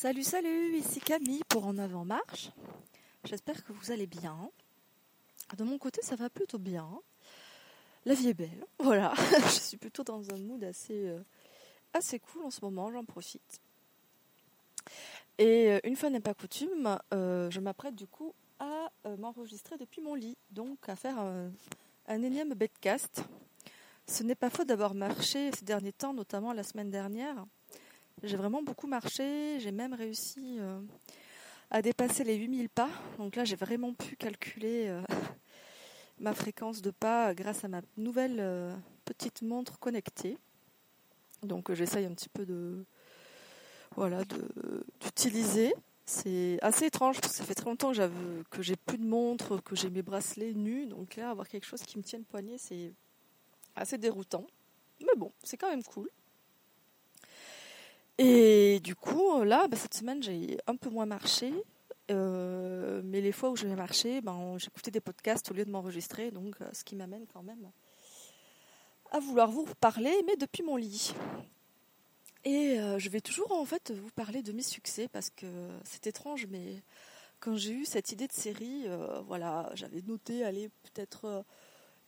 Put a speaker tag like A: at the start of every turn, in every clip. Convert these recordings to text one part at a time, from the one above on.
A: Salut, salut, ici Camille pour En Avant Marche. J'espère que vous allez bien. De mon côté, ça va plutôt bien. La vie est belle, voilà. Je suis plutôt dans un mood assez, euh, assez cool en ce moment, j'en profite. Et euh, une fois n'est pas coutume, euh, je m'apprête du coup à m'enregistrer depuis mon lit, donc à faire un, un énième bedcast. Ce n'est pas faux d'avoir marché ces derniers temps, notamment la semaine dernière. J'ai vraiment beaucoup marché, j'ai même réussi euh, à dépasser les 8000 pas. Donc là, j'ai vraiment pu calculer euh, ma fréquence de pas grâce à ma nouvelle euh, petite montre connectée. Donc j'essaye un petit peu de voilà d'utiliser. C'est assez étrange parce que ça fait très longtemps que, j'ai plus de montre, que j'ai mes bracelets nus. Donc là, avoir quelque chose qui me tienne poignet, c'est assez déroutant. Mais bon, c'est quand même cool. Et du coup, là, bah, cette semaine, j'ai un peu moins marché. Euh, mais les fois où je vais marcher, ben, j'écoutais des podcasts au lieu de m'enregistrer, donc euh, ce qui m'amène quand même à vouloir vous parler, mais depuis mon lit. Et euh, je vais toujours en fait vous parler de mes succès parce que c'est étrange, mais quand j'ai eu cette idée de série, voilà, j'avais noté, allez, peut-être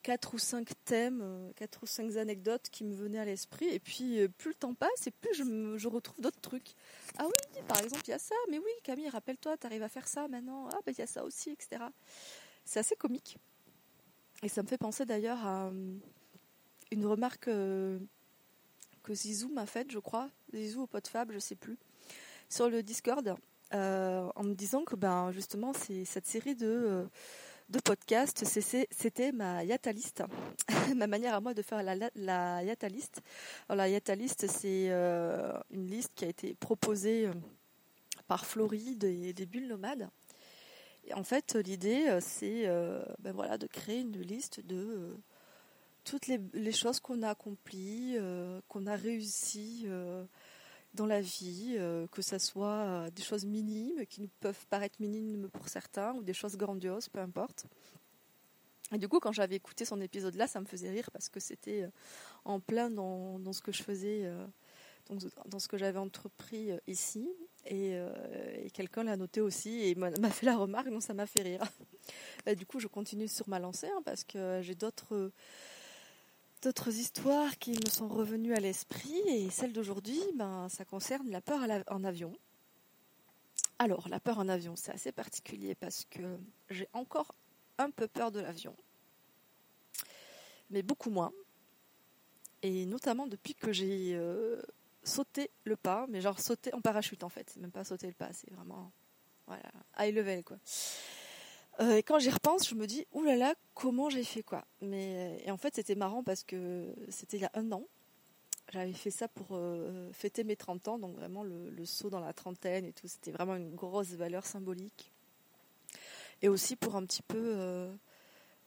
A: quatre ou cinq thèmes, euh, quatre ou cinq anecdotes qui me venaient à l'esprit. Et puis, euh, plus le temps passe, et plus je, retrouve d'autres trucs. Ah oui, par exemple, il y a ça. Mais oui, Camille, rappelle-toi, tu arrives à faire ça maintenant. Ah, ben il y a ça aussi, etc. C'est assez comique. Et ça me fait penser d'ailleurs à euh, une remarque que Zizou m'a faite, je crois. Zizou au pot fab, je sais plus. Sur le Discord, en me disant que ben, justement, c'est cette série de de podcast, c'était ma yataliste, ma manière à moi de faire la, la la yataliste, c'est euh, une liste qui a été proposée euh, par Floride et des bulles nomades. Et en fait, l'idée, euh, c'est ben voilà, de créer une liste de toutes les, les choses qu'on a accomplies, qu'on a réussi dans la vie, euh, que ce soit euh, des choses minimes qui nous peuvent paraître minimes pour certains ou des choses grandioses, peu importe. Et du coup, quand j'avais écouté son épisode là, ça me faisait rire parce que c'était euh, en plein dans, ce que je faisais, dans, ce que j'avais entrepris ici. Et, quelqu'un l'a noté aussi et m'a fait la remarque, donc ça m'a fait rire. du coup, je continue sur ma lancée hein, parce que j'ai d'autres d'autres histoires qui me sont revenues à l'esprit et celle d'aujourd'hui, ben, ça concerne la peur en avion. Alors, la peur en avion, c'est assez particulier parce que j'ai encore un peu peur de l'avion, mais beaucoup moins. Et notamment depuis que j'ai euh, sauté le pas, mais genre sauté en parachute en fait, c'est même pas sauter le pas, c'est vraiment voilà, high level quoi. Euh, et quand j'y repense, je me dis, oulala, là là, comment j'ai fait quoi Mais euh, et en fait, c'était marrant parce que c'était il y a un an. J'avais fait ça pour euh, fêter mes 30 ans, donc vraiment le, saut dans la trentaine et tout. C'était vraiment une grosse valeur symbolique. Et aussi pour un petit peu,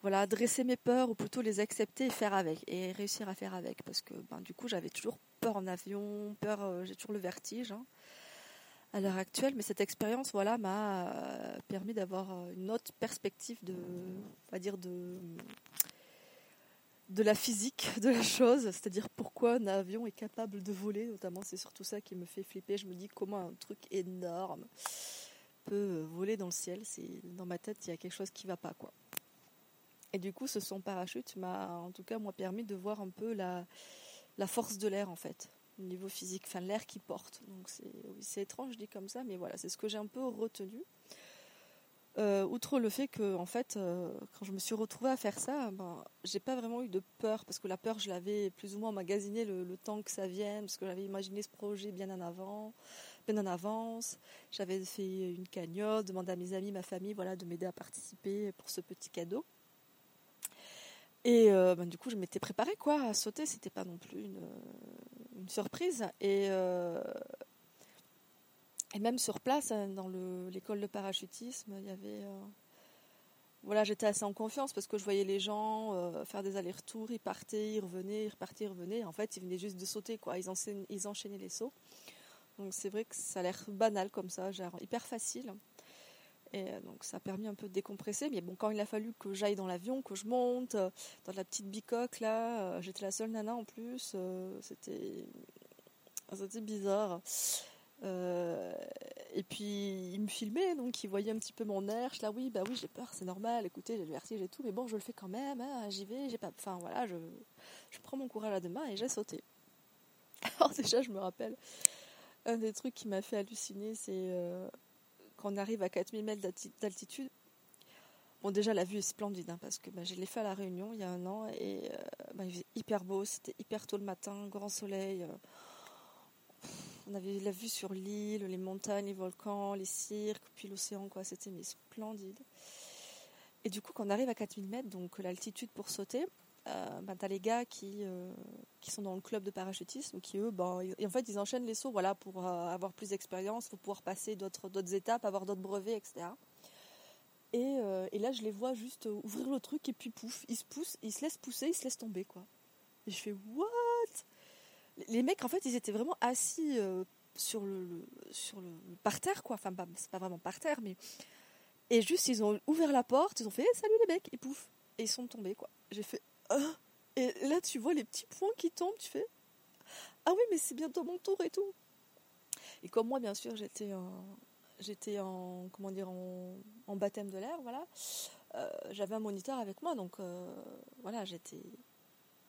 A: voilà, adresser mes peurs ou plutôt les accepter et faire avec et réussir à faire avec, parce que ben, du coup, j'avais toujours peur en avion, peur, j'ai toujours le vertige. Hein à l'heure actuelle, mais cette expérience, voilà, m'a euh, permis d'avoir euh, une autre perspective de, on va dire de, de la physique de la chose, c'est-à-dire pourquoi un avion est capable de voler, notamment, c'est surtout ça qui me fait flipper. Je me dis comment un truc énorme peut voler dans le ciel. C'est dans ma tête, il y a quelque chose qui va pas, quoi. Et du coup, ce son parachute m'a, en tout cas, moi, permis de voir un peu la, la force de l'air, en fait niveau physique, l'air qui porte. Donc c'est étrange, je dis comme ça, mais voilà, c'est ce que j'ai un peu retenu. Euh, outre le fait que, en fait, euh, quand je me suis retrouvée à faire ça, ben, j'ai pas vraiment eu de peur, parce que la peur, je l'avais plus ou moins magasiné le, temps que ça vienne, parce que j'avais imaginé ce projet bien en avant, bien en avance. J'avais fait une cagnotte, demandé à mes amis, ma famille, voilà, de m'aider à participer pour ce petit cadeau. Et euh, ben, du coup, je m'étais préparée quoi à sauter. C'était pas non plus une, une surprise. Et, euh, et même sur place, hein, dans l'école de parachutisme, il y avait. Euh, voilà, j'étais assez en confiance parce que je voyais les gens euh, faire des allers-retours, ils partaient, ils revenaient, ils repartaient, ils revenaient. En fait, ils venaient juste de sauter, quoi. Ils, enchaînaient, les sauts. Donc c'est vrai que ça a l'air banal comme ça, hyper facile. Et donc ça a permis un peu de décompresser. Mais bon, quand il a fallu que j'aille dans l'avion, que je monte, dans la petite bicoque là, j'étais la seule nana en plus, c'était, c'était bizarre. Euh, et puis il me filmait, donc il voyait un petit peu mon air. Je là, oui, bah oui, j'ai peur, c'est normal. Écoutez, j'ai le vertige et tout, mais bon, je le fais quand même. Hein, j'y vais, j'ai pas. Enfin voilà, je, je prends mon courage à deux mains et j'ai sauté. Alors déjà, je me rappelle un des trucs qui m'a fait halluciner, c'est euh, quand on arrive à 4000 mètres d'altitude. Bon, déjà, la vue est splendide, hein, parce que bah, je l'ai fait à La Réunion il y a un an, et euh, bah, il faisait hyper beau, c'était hyper tôt le matin, grand soleil. On avait la vue sur l'île, les montagnes, les volcans, les cirques, puis l'océan, quoi. C'était splendide. Et du coup, quand on arrive à 4000 mètres, donc l'altitude pour sauter, euh, t'as les gars qui, euh, qui sont dans le club de parachutisme, qui eux, ben, en fait, ils enchaînent les sauts, voilà, pour euh, avoir plus d'expérience, pour pouvoir passer d'autres, étapes, avoir d'autres brevets, etc. Et, et, là, je les vois juste ouvrir le truc et puis pouf, ils se poussent, ils se laissent pousser, ils se laissent tomber, quoi. Et je fais what? Les mecs, en fait, ils étaient vraiment assis euh, sur le, sur le par terre, quoi. Enfin, c'est pas vraiment par terre, mais et juste ils ont ouvert la porte, ils ont fait salut les mecs et pouf et ils sont tombés, quoi. J'ai fait ah et là tu vois les petits points qui tombent, tu fais ah oui mais c'est bientôt mon tour et tout. Et comme moi, bien sûr, j'étais en j'étais en comment en, baptême de l'air, voilà. Euh, j'avais un moniteur avec moi, donc euh, voilà, j'étais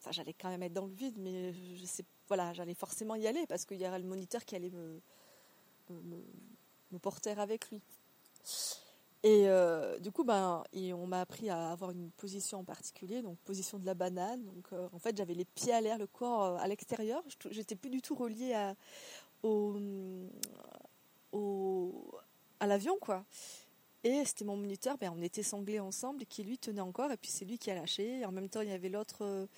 A: Enfin, j'allais quand même être dans le vide, mais voilà, j'allais forcément y aller parce qu'il y aurait le moniteur qui allait me, me, porter avec lui. Et euh, du coup, ben, on m'a appris à avoir une position en particulier, donc position de la banane. Donc, euh, en fait, j'avais les pieds à l'air, le corps euh, à l'extérieur. J'étais plus du tout reliée à, au, à l'avion, quoi. Et c'était mon moniteur, ben, on était sanglés ensemble, qui lui tenait encore, et puis c'est lui qui a lâché. Et en même temps, il y avait l'autre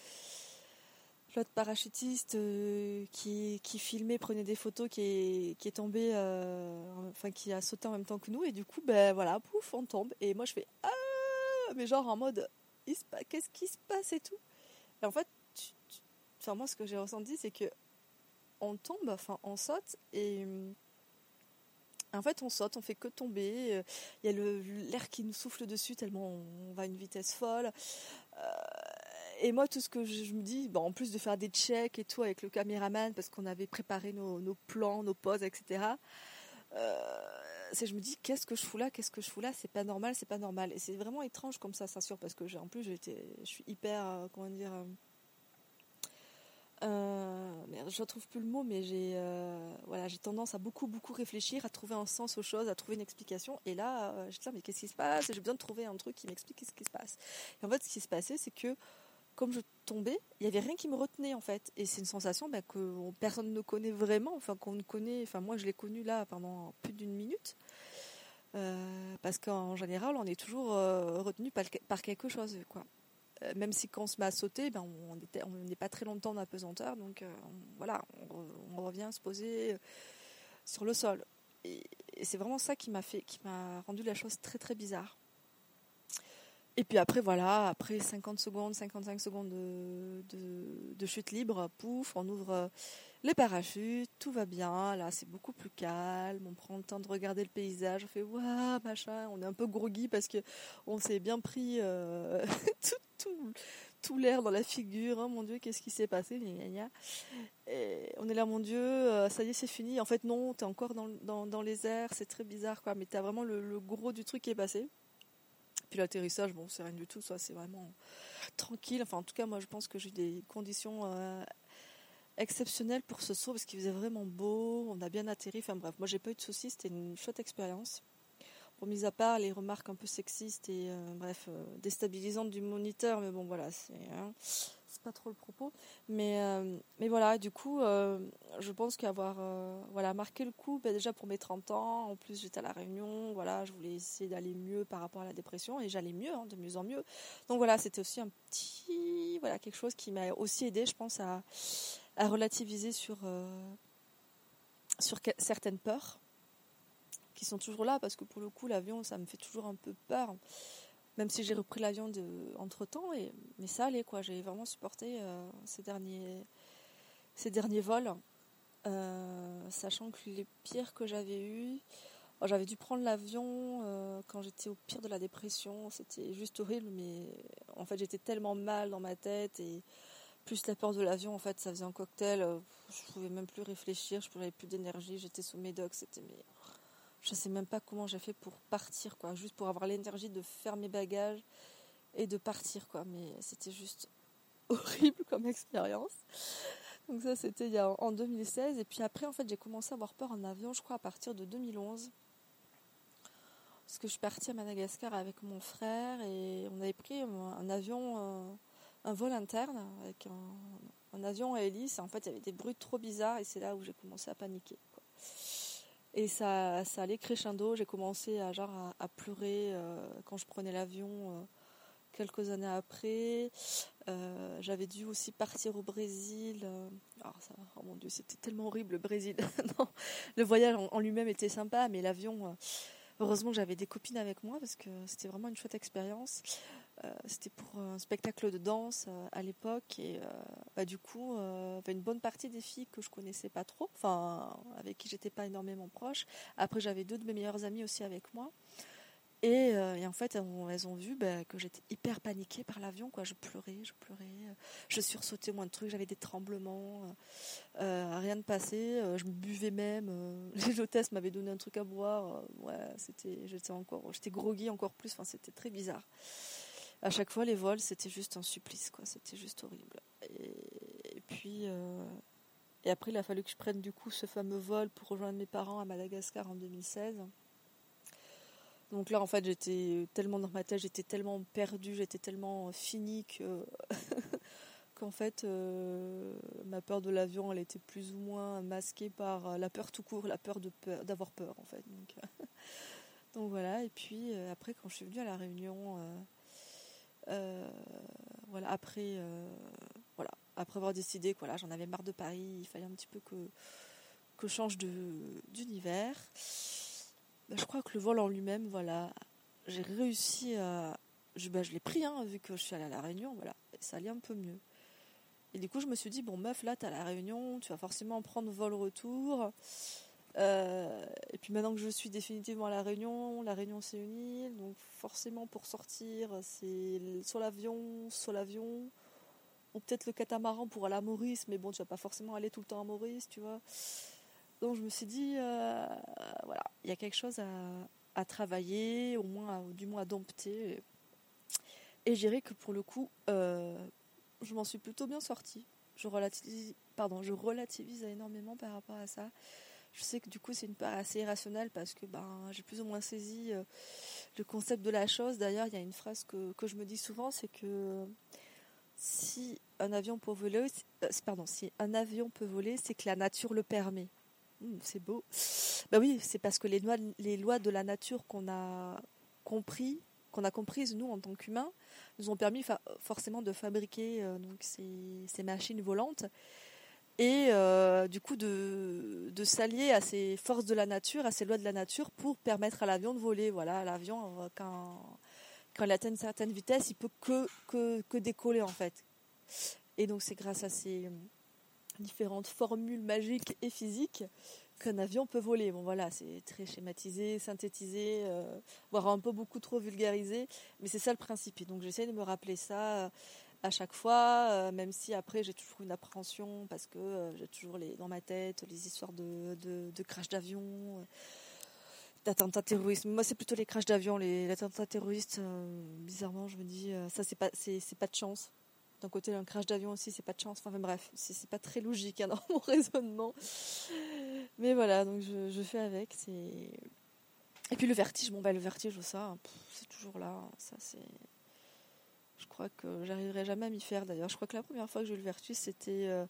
A: l'autre parachutiste euh, qui, qui, filmait, prenait des photos, qui est, qui est tombé, euh, enfin qui a sauté en même temps que nous, et du coup, ben voilà, pouf, on tombe. Et moi je fais Ah Mais genre en mode Qu'est-ce qui se passe et tout Et en fait, enfin, moi ce que j'ai ressenti, c'est que on tombe, enfin on saute, et. En fait, on saute, on fait que tomber. Il y a l'air qui nous souffle dessus tellement on va à une vitesse folle. Euh, et moi, tout ce que je, me dis, bon, en plus de faire des checks et tout avec le caméraman, parce qu'on avait préparé nos, plans, nos poses, etc., euh, c'est je me dis, qu'est-ce que je fous là Qu'est-ce que je fous là? C'est pas normal, c'est pas normal. Et c'est vraiment étrange comme ça, c'est sûr, parce que en plus, j'étais, je suis hyper, euh, comment dire, euh, merde, je retrouve plus le mot, mais j'ai voilà, j'ai tendance à beaucoup beaucoup réfléchir, à trouver un sens aux choses, à trouver une explication. Et là, je me dis mais qu'est-ce qui se passe? J'ai besoin de trouver un truc qui m'explique ce qui se passe. Et en fait, ce qui se passait, c'est que comme je tombais, il n'y avait rien qui me retenait en fait. Et c'est une sensation bah, que personne ne connaît vraiment, enfin qu'on ne connaît, enfin moi je l'ai connu là pendant plus d'une minute. Euh, parce qu'en général, on est toujours euh, retenu par, quelque chose. Quoi. Euh, même si quand on se met à sauter, ben, on n'est pas très longtemps dans pesanteur, donc voilà, on, revient se poser sur le sol. Et, et c'est vraiment ça qui m'a qui m'a rendu la chose très très bizarre. Et puis après, voilà, après 50 secondes, 55 secondes de, chute libre, pouf, on ouvre euh, les parachutes, tout va bien, là c'est beaucoup plus calme, on prend le temps de regarder le paysage, on fait waouh, machin, on est un peu groggy parce que on s'est bien pris euh, tout, l'air dans la figure, hein, mon Dieu, qu'est-ce qui s'est passé, Et on est là, mon Dieu, euh, ça y est, c'est fini. En fait, non, t'es encore dans, les airs, c'est très bizarre, quoi, mais t'as vraiment le gros du truc qui est passé. L'atterrissage, bon, c'est rien du tout, ça, c'est vraiment tranquille. Enfin, en tout cas, moi, je pense que j'ai des conditions euh, exceptionnelles pour ce saut parce qu'il faisait vraiment beau, on a bien atterri. Enfin, bref, moi, j'ai pas eu de soucis, c'était une chouette expérience. Pour mis à part les remarques un peu sexistes et, euh, bref, euh, déstabilisantes du moniteur, mais bon, voilà, c'est. Hein, pas trop le propos. Mais, euh, mais voilà, du coup, euh, je pense qu'avoir euh, voilà, marqué le coup, bah, déjà pour mes 30 ans, en plus j'étais à La Réunion, voilà, je voulais essayer d'aller mieux par rapport à la dépression et j'allais mieux, hein, de mieux en mieux. Donc voilà, c'était aussi un petit, voilà, quelque chose qui m'a aussi aidé, je pense, à, à relativiser sur, sur certaines peurs qui sont toujours là parce que pour le coup, l'avion, ça me fait toujours un peu peur même si j'ai repris l'avion entre temps et mais ça allait quoi. J'ai vraiment supporté euh, ces derniers ces derniers vols. Euh, sachant que les pires que j'avais eu j'avais dû prendre l'avion euh, quand j'étais au pire de la dépression. C'était juste horrible mais en fait j'étais tellement mal dans ma tête et plus la peur de l'avion, en fait, ça faisait un cocktail. je pouvais même plus réfléchir, je n'avais plus d'énergie, j'étais sous médoc, c'était mais je sais même pas comment j'ai fait pour partir, quoi, juste pour avoir l'énergie de faire mes bagages et de partir, quoi. Mais c'était juste horrible comme expérience. Donc ça, c'était en 2016. Et puis après, en fait, j'ai commencé à avoir peur en avion, je crois, à partir de 2011. Parce que je suis partie à Madagascar avec mon frère et on avait pris un, avion, euh, un vol interne avec un, avion à hélice. En fait, il y avait des bruits trop bizarres et c'est là où j'ai commencé à paniquer. Et ça, ça allait crescendo. J'ai commencé à, genre, à, pleurer euh, quand je prenais l'avion euh, quelques années après. Euh, J'avais dû aussi partir au Brésil. ça, oh mon dieu, c'était tellement horrible le Brésil. non, le voyage en, en lui-même était sympa, mais l'avion. heureusement j'avais des copines avec moi parce que c'était vraiment une chouette expérience. Euh, c'était pour un spectacle de danse euh, à l'époque et euh, bah, du coup, une bonne partie des filles que je connaissais pas trop, enfin avec qui j'étais pas énormément proche. Après, j'avais deux de mes meilleures amies aussi avec moi. Et, en fait, elles ont, vu bah, que j'étais hyper paniquée par l'avion. Quoi. Je pleurais, je pleurais, je sursautais moins de trucs, j'avais des tremblements, rien de passé. euh, je buvais même. les hôtesses m'avaient donné un truc à boire. ouais, c'était, j'étais encore, j'étais groggy encore plus. Enfin, c'était très bizarre. À chaque fois, les vols, c'était juste un supplice. Quoi. C'était juste horrible. Et, puis, euh, et après, il a fallu que je prenne du coup ce fameux vol pour rejoindre mes parents à Madagascar en 2016. Donc là, en fait, j'étais tellement dans ma tête, j'étais tellement perdue, j'étais tellement finie que qu'en fait, euh, ma peur de l'avion, elle était plus ou moins masquée par la peur tout court, la peur de peur, d'avoir peur, en fait. Donc, voilà. Et puis euh, après, quand je suis venue à la Réunion, voilà, après, euh, voilà, après avoir décidé que j'en avais marre de Paris, il fallait un petit peu que que je change d'univers. Ben, je crois que le vol en lui-même, voilà, j'ai réussi à. Je, ben, je l'ai pris, hein, vu que je suis allée à La Réunion, voilà, ça allait un peu mieux. Et du coup, je me suis dit, bon, meuf, là, t'es à La Réunion, tu vas forcément prendre vol retour. Euh, et puis maintenant que je suis définitivement à La Réunion, La Réunion, c'est une île, donc forcément, pour sortir, c'est soit l'avion, soit l'avion, ou peut-être le catamaran pour aller à Maurice, mais bon, tu vas pas forcément aller tout le temps à Maurice, tu vois. Donc je me suis dit, euh, voilà, il y a quelque chose à, travailler, au moins, du moins à dompter. Et je dirais que pour le coup, euh, je m'en suis plutôt bien sortie. Je relativise, pardon, je relativise énormément par rapport à ça. Je sais que du coup, c'est une part assez irrationnelle parce que ben, j'ai plus ou moins saisi euh, le concept de la chose. D'ailleurs, il y a une phrase que, que je me dis souvent, c'est que si un avion peut voler, euh, pardon, si un avion peut voler, c'est que la nature le permet. Hum, c'est beau. Ben oui, c'est parce que les lois, les lois de la nature qu'on a compris, qu'on a comprises nous en tant qu'humains, nous ont permis forcément de fabriquer euh, donc ces machines volantes et euh, du coup de, de s'allier à ces forces de la nature, à ces lois de la nature pour permettre à l'avion de voler. Voilà, l'avion euh, quand quand il atteint une certaine vitesse, il peut que que, que décoller en fait. Et donc c'est grâce à ces différentes formules magiques et physiques qu'un avion peut voler. Bon voilà, c'est très schématisé, synthétisé, euh, voire un peu beaucoup trop vulgarisé, mais c'est ça le principe. Donc j'essaie de me rappeler ça euh, à chaque fois, euh, même si après j'ai toujours une appréhension parce que euh, j'ai toujours les, dans ma tête les histoires de, de, crash d'avion. euh, d'attentats terroristes. Moi, c'est plutôt les crashs d'avion, les attentats terroristes. bizarrement, je me dis, ça, c'est pas, c'est, pas de chance. D'un côté, un crash d'avion aussi, c'est pas de chance. Enfin, bref, c'est, pas très logique dans mon raisonnement. Mais voilà, donc je, fais avec. Et puis le vertige, bon, bah, le vertige, ça, c'est toujours là. hein, Ça, c'est. Je crois que j'arriverai jamais à m'y faire d'ailleurs. Je crois que la première fois que j'ai eu le vertige, c'était. euh,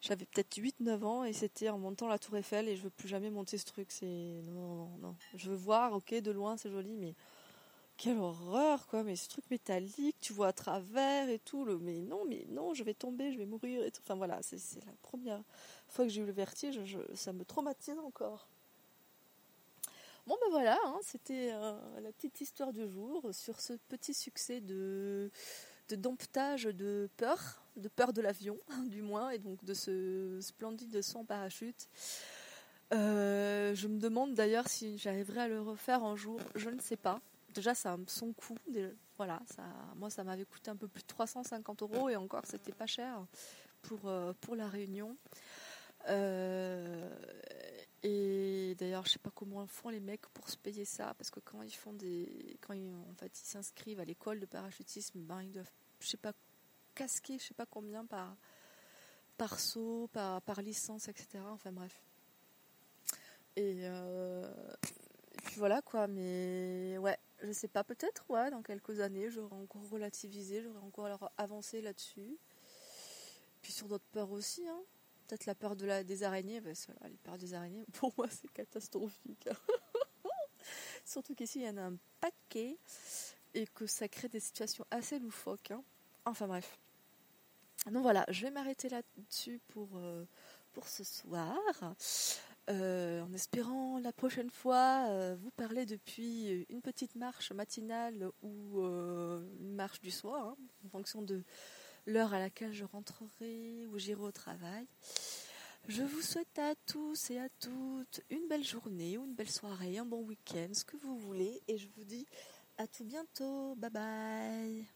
A: j'avais peut-être 8-9 ans et c'était en montant la Tour Eiffel et je veux plus jamais monter ce truc. C'est. Non, non, non. Je veux voir, ok, de loin, c'est joli, mais. Quelle horreur, quoi, mais ce truc métallique, tu vois à travers et tout, mais non, mais non, je vais tomber, je vais mourir et tout. Enfin voilà, c'est, la première fois que j'ai eu le vertige, ça me traumatise encore. Bon ben voilà, hein, c'était euh, la petite histoire du jour sur ce petit succès de, de domptage de peur, de peur de l'avion du moins, et donc de ce splendide son parachute. Euh, je me demande d'ailleurs si j'arriverai à le refaire un jour, je ne sais pas. Déjà ça me son coût, voilà, moi ça m'avait coûté un peu plus de 350 euros et encore c'était pas cher pour, pour la réunion. Et d'ailleurs, je sais pas comment font les mecs pour se payer ça, parce que quand ils font des, quand ils, en fait ils s'inscrivent à l'école de parachutisme, ben ils doivent, je sais pas, casquer, je sais pas combien par par saut, par, licence, etc. Enfin bref. Et, euh, puis voilà quoi, mais ouais, je sais pas, peut-être, ouais, dans quelques années, j'aurai encore relativisé, j'aurai encore avancé là-dessus. Puis sur d'autres peurs aussi, hein. Peut-être la peur de la, des araignées, des araignées, pour moi, c'est catastrophique. Surtout qu'ici, il y en a un paquet et que ça crée des situations assez loufoques. Hein. Enfin bref. Donc voilà, je vais m'arrêter là-dessus pour, euh, pour ce soir. Euh, en espérant la prochaine fois euh, vous parler depuis une petite marche matinale ou une marche du soir, hein, en fonction de l'heure à laquelle je rentrerai ou j'irai au travail. Je vous souhaite à tous et à toutes une belle journée ou une belle soirée, un bon week-end, ce que vous voulez, et je vous dis à tout bientôt. Bye bye